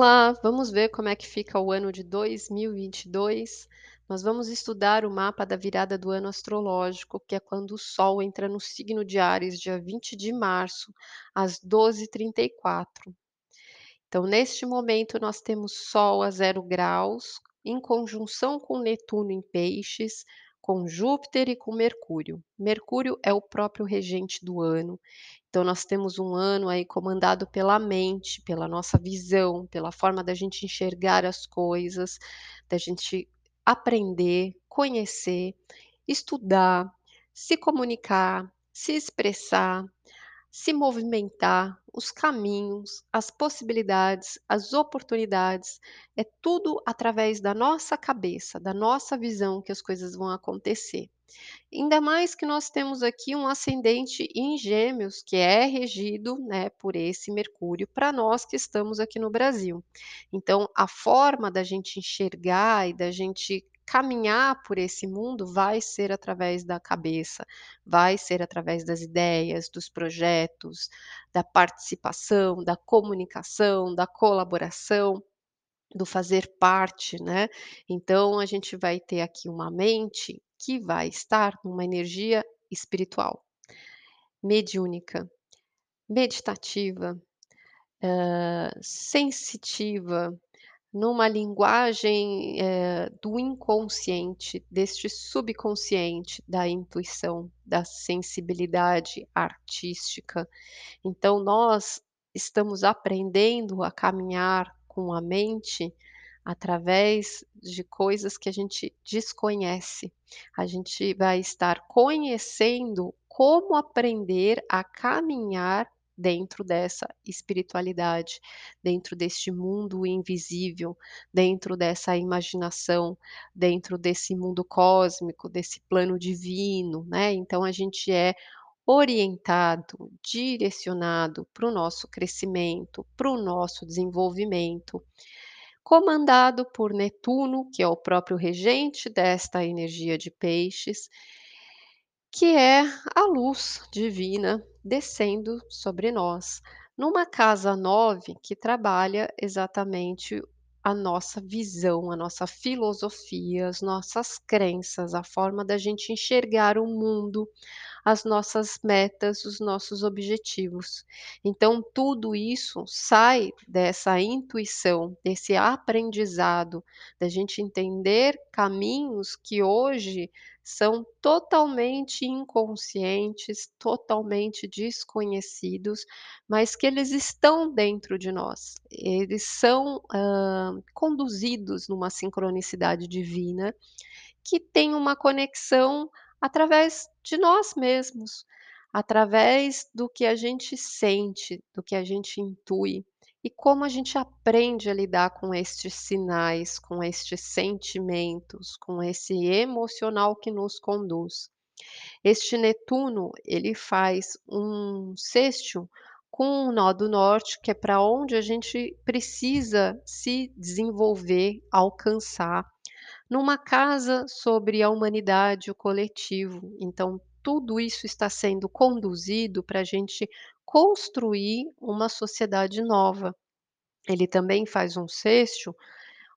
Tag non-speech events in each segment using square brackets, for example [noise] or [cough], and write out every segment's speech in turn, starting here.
Olá, vamos ver como é que fica o ano de 2022. Nós vamos estudar o mapa da virada do ano astrológico, que é quando o Sol entra no signo de Áries, dia 20 de março, às 12h34. Então, neste momento, nós temos Sol a zero graus, em conjunção com Netuno em Peixes, com Júpiter e com Mercúrio. Mercúrio é o próprio regente do ano. Então, nós temos um ano aí comandado pela mente, pela nossa visão, pela forma da gente enxergar as coisas, da gente aprender, conhecer, estudar, se comunicar, se expressar, se movimentar, os caminhos, as possibilidades, as oportunidades, é tudo através da nossa cabeça, da nossa visão que as coisas vão acontecer. Ainda mais que nós temos aqui um ascendente em Gêmeos, que é regido, né, por esse Mercúrio, para nós que estamos aqui no Brasil. Então, a forma da gente enxergar e da gente caminhar por esse mundo vai ser através da cabeça, vai ser através das ideias, dos projetos, da participação, da comunicação, da colaboração, do fazer parte, né. Então a gente vai ter aqui uma mente que vai estar numa energia espiritual, mediúnica, meditativa, hã, sensitiva, numa linguagem, eh, do inconsciente, deste subconsciente, da intuição, da sensibilidade artística. Então nós estamos aprendendo a caminhar com a mente através de coisas que a gente desconhece. A gente vai estar conhecendo como aprender a caminhar dentro dessa espiritualidade, dentro deste mundo invisível, dentro dessa imaginação, dentro desse mundo cósmico, desse plano divino, né. Então a gente é orientado, direcionado para o nosso crescimento, para o nosso desenvolvimento, comandado por Netuno, que é o próprio regente desta energia de Peixes, que é a luz divina descendo sobre nós, numa casa 9 que trabalha exatamente a nossa visão, a nossa filosofia, as nossas crenças, a forma da gente enxergar o mundo, as nossas metas, os nossos objetivos. Então tudo isso sai dessa intuição, desse aprendizado, da gente entender caminhos que hoje são totalmente inconscientes, totalmente desconhecidos, mas que eles estão dentro de nós. Eles são, hã, conduzidos numa sincronicidade divina, que tem uma conexão através de nós mesmos, através do que a gente sente, do que a gente intui e como a gente aprende a lidar com estes sinais, com estes sentimentos, com esse emocional que nos conduz. Este Netuno, ele faz um sextil com o nó do norte, que é para onde a gente precisa se desenvolver, alcançar, numa casa sobre a humanidade, o coletivo. Então tudo isso está sendo conduzido para a gente construir uma sociedade nova. Ele também faz um sextil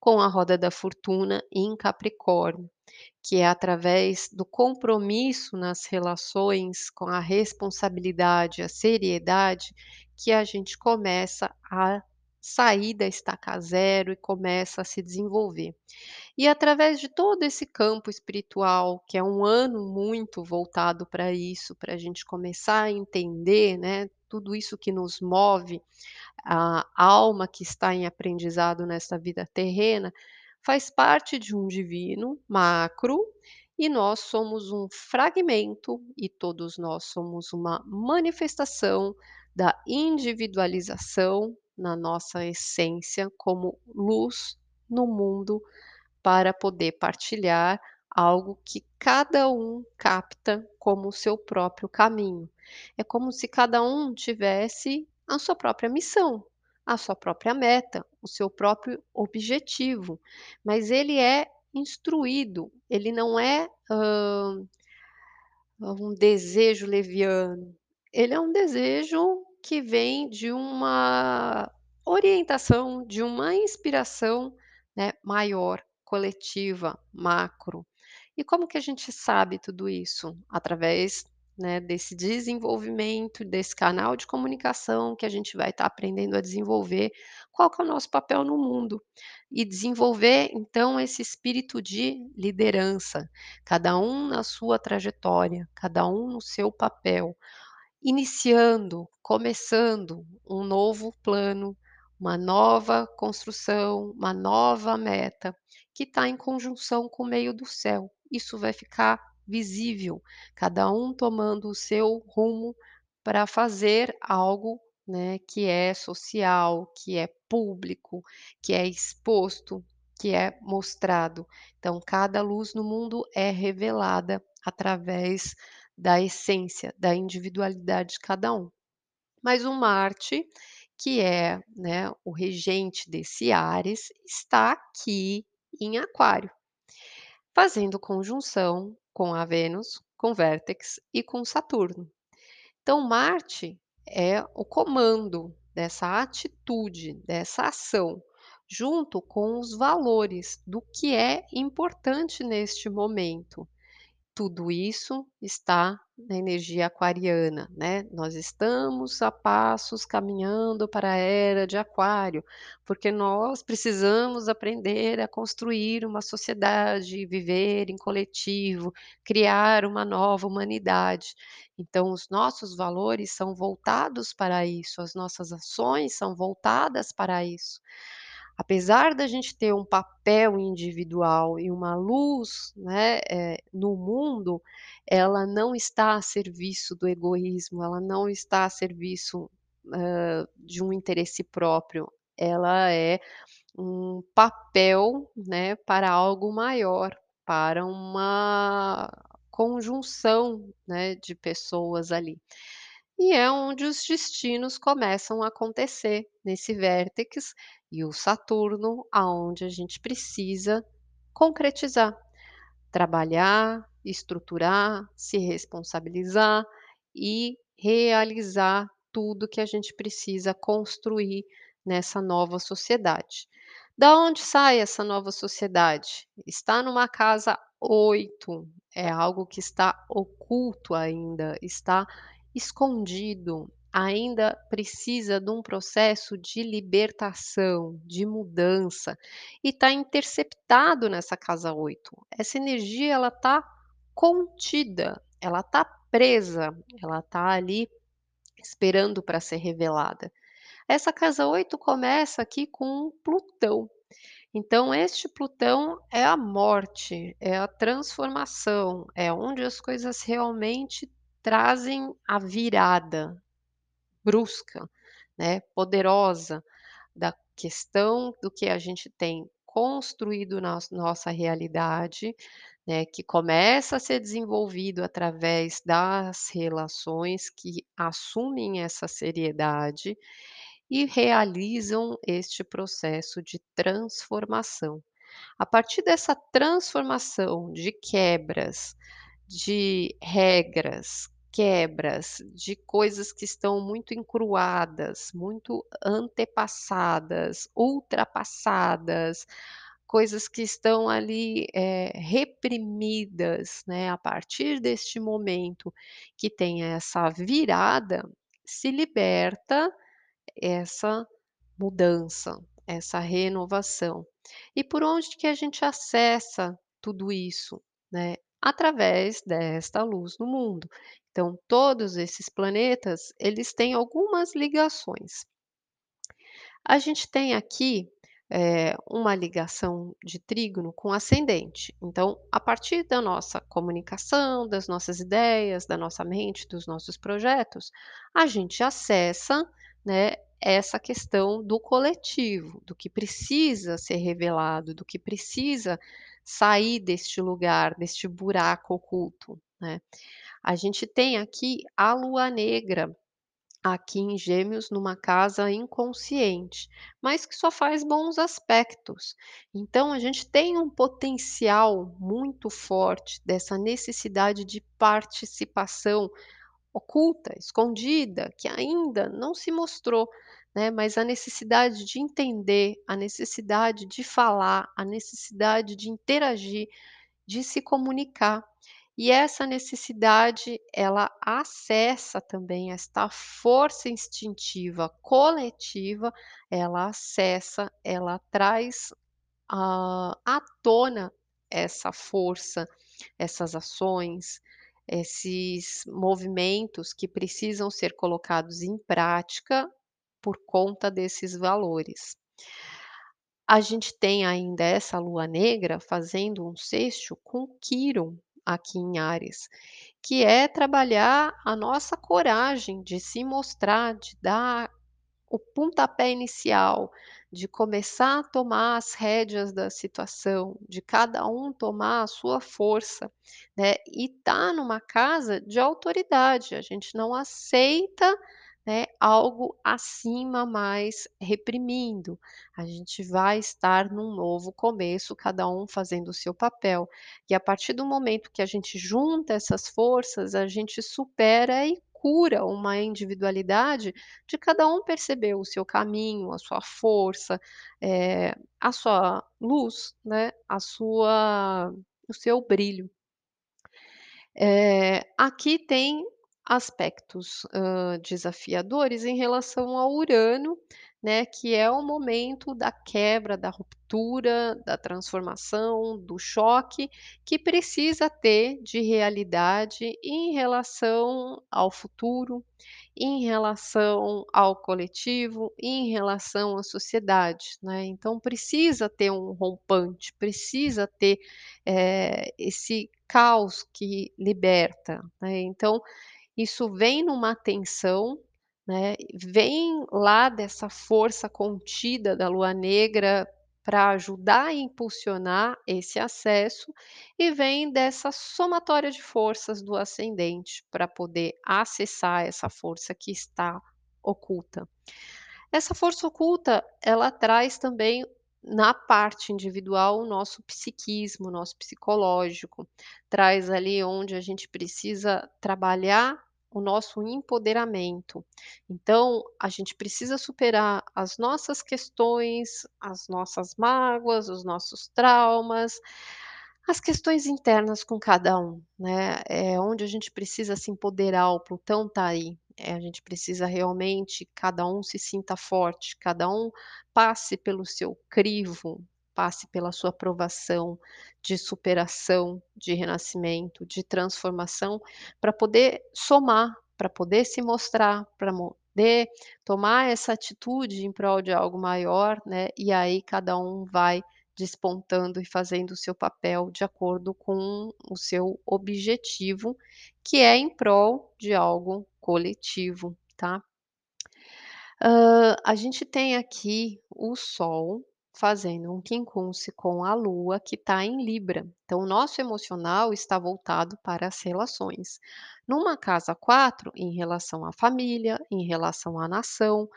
com a roda da fortuna em Capricórnio, que é através do compromisso nas relações, com a responsabilidade, a seriedade, que a gente começa a sair da estaca zero e começa a se desenvolver. E através de todo esse campo espiritual, que é um ano muito voltado para isso, para a gente começar a entender, né, tudo isso que nos move, a alma que está em aprendizado nessa vida terrena, faz parte de um divino macro, e nós somos um fragmento, e todos nós somos uma manifestação da individualização na nossa essência como luz no mundo, para poder partilhar algo que cada um capta como o seu próprio caminho. É como se cada um tivesse a sua própria missão, a sua própria meta, o seu próprio objetivo, mas ele é instruído, ele não é, hã, um desejo leviano, ele é um desejo que vem de uma orientação de uma inspiração, né, maior, coletiva, macro. E como que a gente sabe tudo isso? Através, né, desse desenvolvimento, desse canal de comunicação que a gente vai estar aprendendo a desenvolver, qual que é o nosso papel no mundo. E desenvolver, então, esse espírito de liderança, cada um na sua trajetória, cada um no seu papel, iniciando, começando um novo plano, uma nova construção, uma nova meta, que está em conjunção com o meio do céu. Isso vai ficar visível, cada um tomando o seu rumo para fazer algo, né, que é social, que é público, que é exposto, que é mostrado. Então, cada luz no mundo é revelada através da essência, da individualidade de cada um. Mas o Marte, que é, né, o regente desse Áries, está aqui em Aquário, fazendo conjunção com a Vênus, com Vértex e com Saturno. Então, Marte é o comando dessa atitude, dessa ação, junto com os valores do que é importante neste momento. Tudo isso está na energia aquariana, né. Nós estamos a passos caminhando para a era de Aquário, porque nós precisamos aprender a construir uma sociedade, viver em coletivo, criar uma nova humanidade. Então os nossos valores são voltados para isso, as nossas ações são voltadas para isso. Apesar da gente ter um papel individual e uma luz, né, eh, no mundo, ela não está a serviço do egoísmo, ela não está a serviço, hã, de um interesse próprio, ela é um papel, né, para algo maior, para uma conjunção, né, de pessoas ali. E é onde os destinos começam a acontecer, nesse vértex, e o Saturno, aonde a gente precisa concretizar, trabalhar, estruturar, se responsabilizar e realizar tudo que a gente precisa construir nessa nova sociedade. Da onde sai essa nova sociedade? Está numa casa 8, é algo que está oculto ainda, está escondido, ainda precisa de um processo de libertação, de mudança, e está interceptado nessa casa 8. Essa energia ela está contida, ela está presa, ela está ali esperando para ser revelada. Essa casa 8 começa aqui com Plutão. Então este Plutão é a morte, é a transformação, é onde as coisas realmente trazem a virada brusca, né, poderosa da questão do que a gente tem construído na nossa realidade, né, que começa a ser desenvolvido através das relações que assumem essa seriedade e realizam este processo de transformação. A partir dessa transformação de quebras, de regras, quebras de coisas que estão muito encruadas, muito antepassadas, ultrapassadas, coisas que estão ali, eh, reprimidas, né, a partir deste momento que tem essa virada, se liberta essa mudança, essa renovação. E por onde que a gente acessa tudo isso, né? Através desta luz no mundo. Então, todos esses planetas, eles têm algumas ligações. A gente tem aqui, eh, uma ligação de trígono com ascendente. Então, a partir da nossa comunicação, das nossas ideias, da nossa mente, dos nossos projetos, a gente acessa, né, essa questão do coletivo, do que precisa ser revelado, do que precisa sair deste lugar, deste buraco oculto, né. A gente tem aqui a lua negra, aqui em Gêmeos, numa casa inconsciente, mas que só faz bons aspectos. Então a gente tem um potencial muito forte dessa necessidade de participação oculta, escondida, que ainda não se mostrou, né, mas a necessidade de entender, a necessidade de falar, a necessidade de interagir, de se comunicar. E essa necessidade, ela acessa também esta força instintiva coletiva, ela acessa, ela traz à à tona essa força, essas ações, esses movimentos que precisam ser colocados em prática por conta desses valores. A gente tem ainda essa lua negra fazendo um sexto com Quiron aqui em Áries, que é trabalhar a nossa coragem de se mostrar, de dar o pontapé inicial, de começar a tomar as rédeas da situação, de cada um tomar a sua força, né, e tá numa casa de autoridade, a gente não aceita, né, algo acima mais reprimindo, a gente vai estar num novo começo, cada um fazendo o seu papel. E a partir do momento que a gente junta essas forças, a gente supera e cura uma individualidade de cada um perceber o seu caminho, a sua força, eh, a sua luz, né, a sua o seu brilho. Eh, aqui tem aspectos, hã, desafiadores em relação ao Urano, né, que é o momento da quebra, da ruptura, da transformação, do choque, que precisa ter de realidade em relação ao futuro, em relação ao coletivo, em relação à sociedade, né. Então precisa ter um rompante, precisa ter, eh, esse caos que liberta, né. Então, isso vem numa tensão, né, vem lá dessa força contida da lua negra pra ajudar a impulsionar esse acesso, e vem dessa somatória de forças do ascendente, pra poder acessar essa força que está oculta. Essa força oculta, ela traz também na parte individual o nosso psiquismo, o nosso psicológico, traz ali onde a gente precisa trabalhar o nosso empoderamento. Então, a gente precisa superar as nossas questões, as nossas mágoas, os nossos traumas, as questões internas com cada um, né, é onde a gente precisa se empoderar, o Plutão tá aí, eh, a gente precisa realmente cada um se sinta forte, cada um passe pelo seu crivo, passe pela sua provação de superação, de renascimento, de transformação, pra poder somar, pra poder se mostrar, pra poder tomar essa atitude em prol de algo maior, né, e aí cada um vai despontando e fazendo o seu papel de acordo com o seu objetivo, que é em prol de algo coletivo, tá. Hã, a gente tem aqui o Sol fazendo um quincunce com a Lua que tá em Libra, então o nosso emocional está voltado para as relações. Numa casa 4, em relação à família, em relação à nação,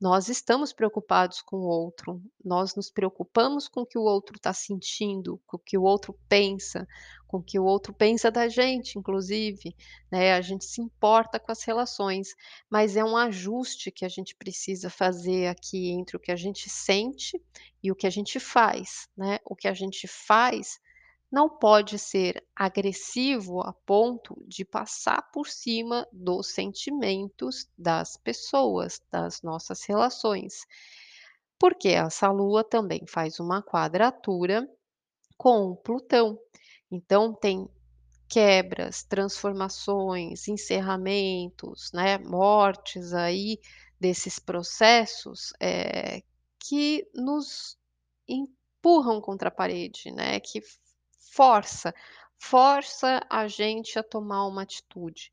nós estamos preocupados com o outro, nós nos preocupamos com o que o outro tá sentindo, com o que o outro pensa, com o que o outro pensa da gente inclusive, né, a gente se importa com as relações, mas é um ajuste que a gente precisa fazer aqui entre o que a gente sente e o que a gente faz, né. O que a gente faz não pode ser agressivo a ponto de passar por cima dos sentimentos das pessoas, das nossas relações. Porque essa Lua também faz uma quadratura com Plutão, então tem quebras, transformações, encerramentos, né, mortes aí desses processos, eh, que nos empurram contra a parede, né, que força, força a gente a tomar uma atitude,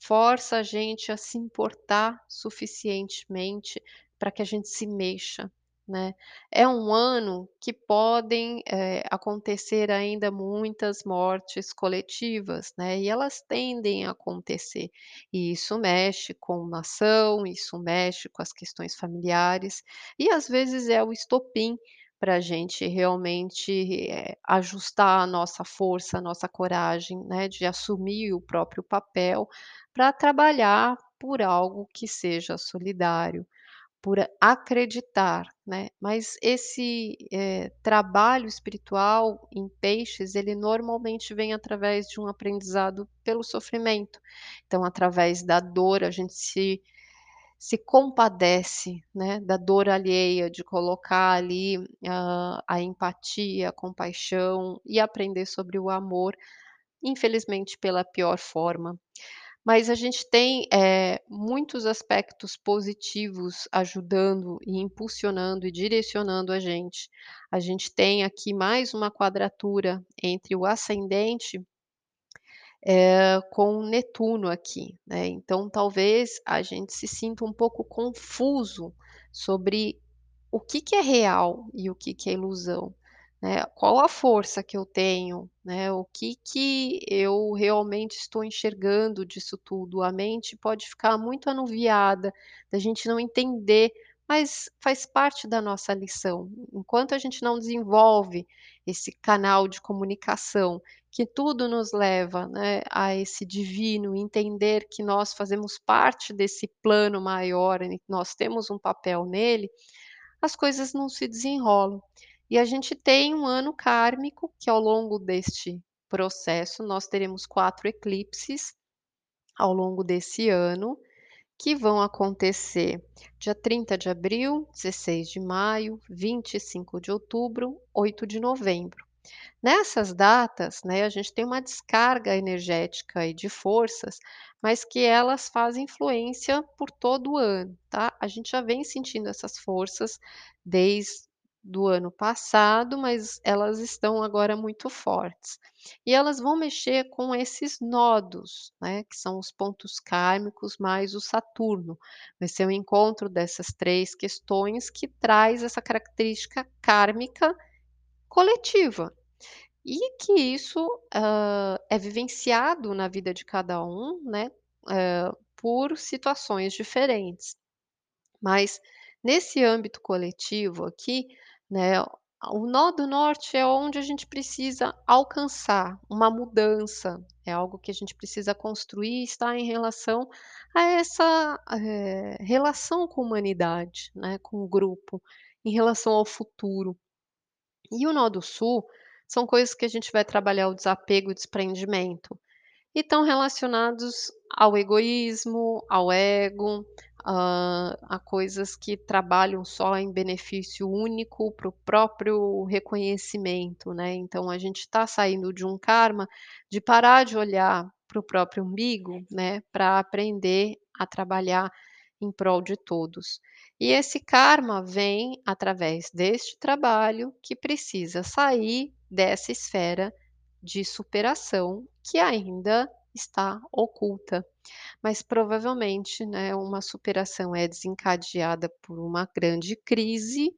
força a gente a se importar suficientemente pra que a gente se mexa, né. É um ano que podem, eh, acontecer ainda muitas mortes coletivas, né, e elas tendem a acontecer, e isso mexe com nação, isso mexe com as questões familiares, e às vezes é o estopim pra gente realmente, eh, ajustar a nossa força, a nossa coragem, né, de assumir o próprio papel, pra trabalhar por algo que seja solidário, por acreditar, né. Mas esse, eh, trabalho espiritual em peixes, ele normalmente vem através de um aprendizado pelo sofrimento. Então, através da dor, a gente se se compadece, né, da dor alheia, de colocar ali, hã, a empatia, a compaixão e aprender sobre o amor, infelizmente pela pior forma. Mas a gente tem, eh, muitos aspectos positivos ajudando e impulsionando e direcionando a gente. A gente tem aqui mais uma quadratura entre o ascendente eh, com Netuno aqui, né, então talvez a gente se sinta um pouco confuso sobre o que que é real e o que que é ilusão, né. Qual a força que eu tenho, né, o que que eu realmente estou enxergando disso tudo. A mente pode ficar muito anuviada, da gente não entender, mas faz parte da nossa lição. Enquanto a gente não desenvolve esse canal de comunicação, que tudo nos leva, né, a esse divino, entender que nós fazemos parte desse plano maior nós temos um papel nele, as coisas não se desenrolam. E a gente tem um ano kármico, que ao longo deste processo nós teremos 4 eclipses, ao longo desse ano, que vão acontecer dia 30 de abril, 16 de maio, 25 de outubro, 8 de novembro. Nessas datas, né, a gente tem uma descarga energética e de forças, mas que elas fazem influência por todo o ano, tá. A gente já vem sentindo essas forças desde do ano passado, mas elas estão agora muito fortes. E elas vão mexer com esses nodos, né, que são os pontos kármicos mais o Saturno. Vai ser o encontro dessas 3 questões que traz essa característica kármica coletiva. E que isso, hã, é vivenciado na vida de cada um, né, hã, por situações diferentes. Mas nesse âmbito coletivo aqui, né, o nó do norte é onde a gente precisa alcançar uma mudança, é algo que a gente precisa construir está em relação a essa, eh, relação com a humanidade, né, com o grupo, em relação ao futuro. E o nó do sul, são coisas que a gente vai trabalhar o desapego e desprendimento, e estão relacionados ao egoísmo, ao ego, hã, a coisas que trabalham só em benefício único para o próprio reconhecimento, né. Então a gente está saindo de um karma, de parar de olhar para o próprio umbigo, né, pra aprender a trabalhar em prol de todos. E esse karma vem através deste trabalho que precisa sair dessa esfera de superação que ainda está oculta. Mas provavelmente, né, uma superação é desencadeada por uma grande crise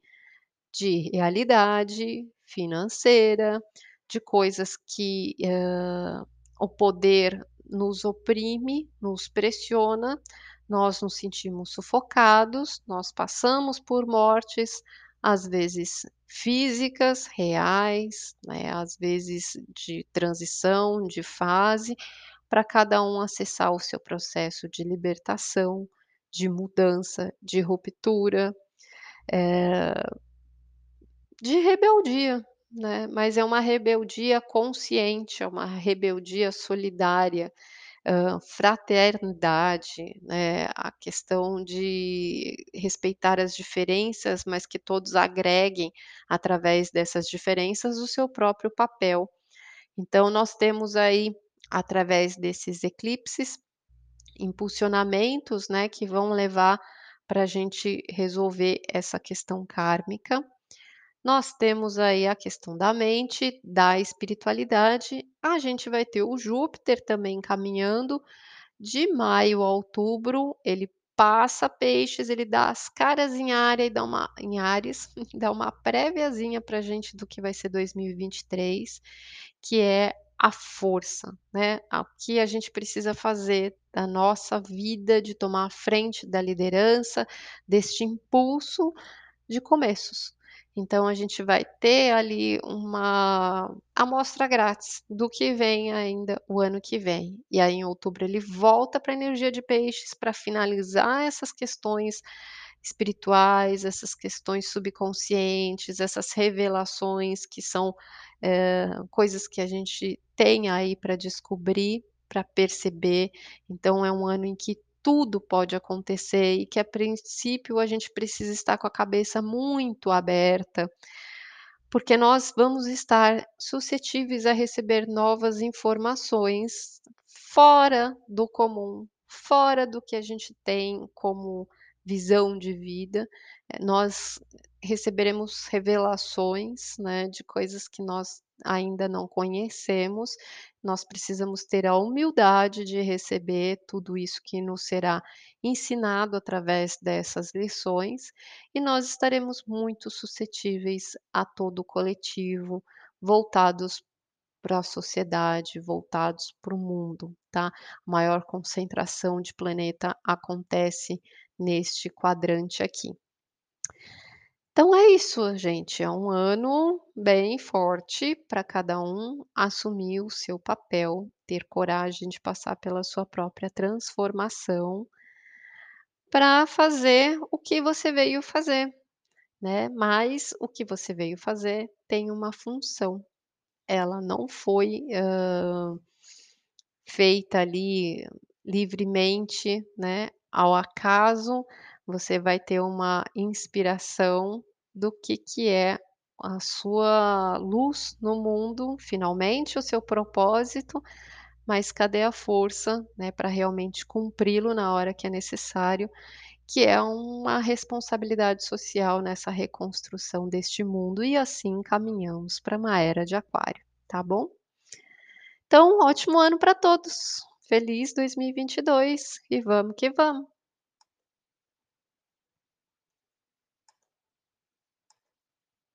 de realidade financeira, de coisas que, hã, o poder nos oprime, nos pressiona, nós nos sentimos sufocados, nós passamos por mortes, às vezes físicas, reais, né, às vezes de transição, de fase, pra cada um acessar o seu processo de libertação, de mudança, de ruptura, eh de rebeldia, né, mas é uma rebeldia consciente, é uma rebeldia solidária, fraternidade, né, a questão de respeitar as diferenças, mas que todos agreguem, através dessas diferenças, o seu próprio papel. Então nós temos aí, através desses eclipses, impulsionamentos, né, que vão levar pra gente resolver essa questão kármica. Nós temos aí a questão da mente, da espiritualidade, a gente vai ter o Júpiter também caminhando, de maio a outubro, ele passa peixes, ele dá as caras em área e dá uma em Áries, [laughs] dá uma préviazinha pra gente do que vai ser 2023, que é a força, né, a o que a gente precisa fazer da nossa vida, de tomar a frente da liderança, deste impulso de começos. Então a gente vai ter ali uma amostra grátis do que vem ainda o ano que vem. E aí em outubro ele volta pra energia de peixes pra finalizar essas questões espirituais, essas questões subconscientes, essas revelações que são, eh, coisas que a gente tem aí para descobrir, para perceber. Então é um ano em que tudo pode acontecer e que a princípio a gente precisa estar com a cabeça muito aberta, porque nós vamos estar suscetíveis a receber novas informações fora do comum, fora do que a gente tem como visão de vida. Eh, nós receberemos revelações, né, de coisas que nós ainda não conhecemos. Nós precisamos ter a humildade de receber tudo isso que nos será ensinado através dessas lições, e nós estaremos muito suscetíveis a todo o coletivo, voltados para a sociedade, voltados para o mundo, tá? Maior concentração de planeta acontece neste quadrante aqui. Então é isso, gente, é um ano bem forte para cada um assumir o seu papel, ter coragem de passar pela sua própria transformação para fazer o que você veio fazer, né, mas o que você veio fazer tem uma função, ela não foi, hã, feita ali livremente, né, ao acaso, você vai ter uma inspiração do que que é a sua luz no mundo, finalmente o seu propósito, mas cadê a força, né, para realmente cumpri-lo na hora que é necessário, que é uma responsabilidade social nessa reconstrução deste mundo e assim caminhamos para uma era de aquário, tá bom? Então, ótimo ano para todos, feliz 2022 e vamos que vamos.